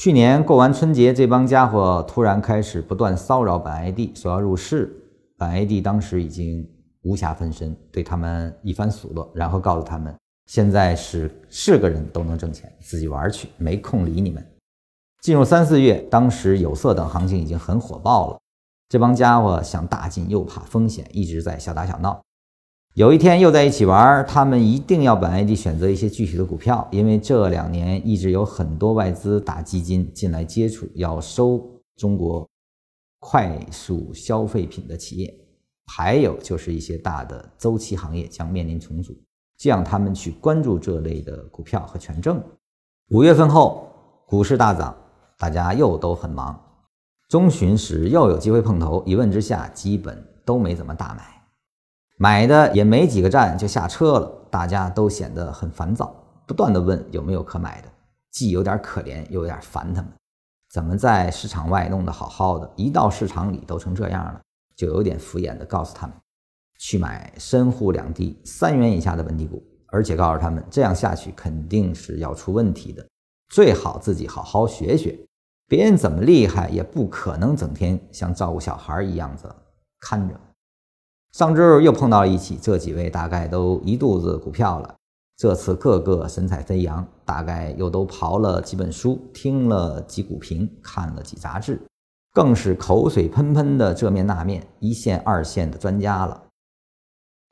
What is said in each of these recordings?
去年过完春节，这帮家伙突然开始不断骚扰本 ID，说要入市。本 ID 当时已经无暇分身，对他们一番数落，然后告诉他们，现在是是个人都能挣钱，自己玩去，没空理你们。进入三四月，当时有色等行情已经很火爆了，这帮家伙想大进又怕风险，一直在小打小闹。有一天又在一起玩，他们一定要本 ID 选择一些具体的股票，因为这两年一直有很多外资大基金进来接触，要收中国快速消费品的企业，还有就是一些大的周期行业将面临重组，这样他们去关注这类的股票和权证。五月份后，股市大涨，大家又都很忙，中旬时又有机会碰头，一问之下，基本都没怎么大买。买的也没几个站就下车了，大家都显得很烦躁，不断的问有没有可买的，既有点可怜，又有点烦他们。怎么在市场外弄得好好的，一到市场里都成这样了？就有点敷衍的告诉他们，去买深沪两地三元以下的本地股，而且告诉他们这样下去肯定是要出问题的，最好自己好好学学，别人怎么厉害也不可能整天像照顾小孩一样子看着。上周又碰到了一起，这几位大概都一肚子股票了。这次个个神采飞扬，大概又都刨了几本书，听了几股评，看了几杂志，更是口水喷喷的这面那面，一线二线的专家了。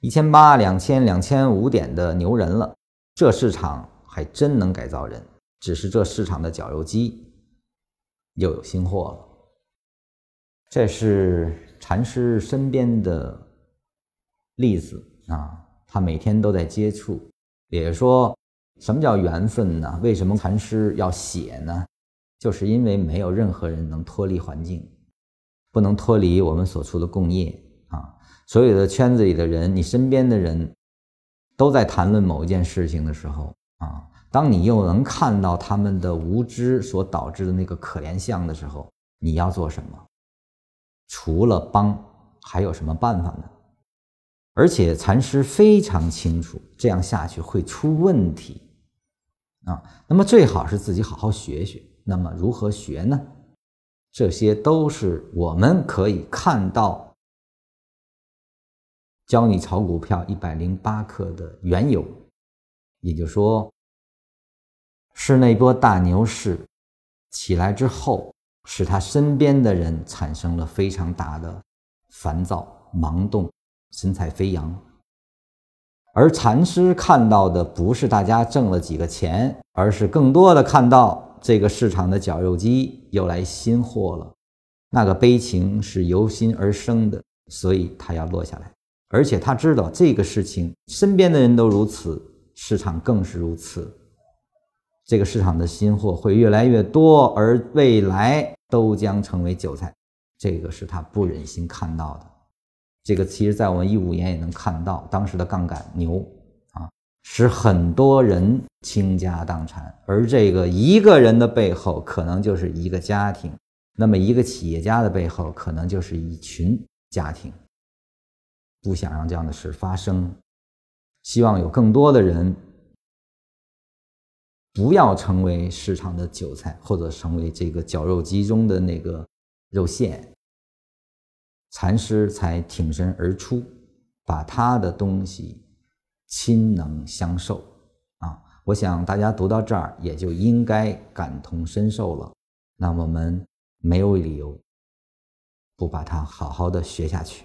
一千八、两千、两千五点的牛人了，这市场还真能改造人。只是这市场的绞肉机又有新货了。这是禅师身边的。例子啊，他每天都在接触，也说什么叫缘分呢？为什么禅师要写呢？就是因为没有任何人能脱离环境，不能脱离我们所处的共业啊。所有的圈子里的人，你身边的人，都在谈论某一件事情的时候啊，当你又能看到他们的无知所导致的那个可怜相的时候，你要做什么？除了帮，还有什么办法呢？而且禅师非常清楚，这样下去会出问题啊。那么最好是自己好好学学。那么如何学呢？这些都是我们可以看到教你炒股票一百零八课的缘由。也就是说，是那波大牛市起来之后，使他身边的人产生了非常大的烦躁、盲动。神采飞扬，而禅师看到的不是大家挣了几个钱，而是更多的看到这个市场的绞肉机又来新货了。那个悲情是由心而生的，所以他要落下来。而且他知道这个事情，身边的人都如此，市场更是如此。这个市场的新货会越来越多，而未来都将成为韭菜。这个是他不忍心看到的。这个其实，在我们一五年也能看到，当时的杠杆牛啊，使很多人倾家荡产，而这个一个人的背后，可能就是一个家庭；那么一个企业家的背后，可能就是一群家庭。不想让这样的事发生，希望有更多的人不要成为市场的韭菜，或者成为这个绞肉机中的那个肉馅。禅师才挺身而出，把他的东西亲能相授啊！我想大家读到这儿也就应该感同身受了。那我们没有理由不把它好好的学下去。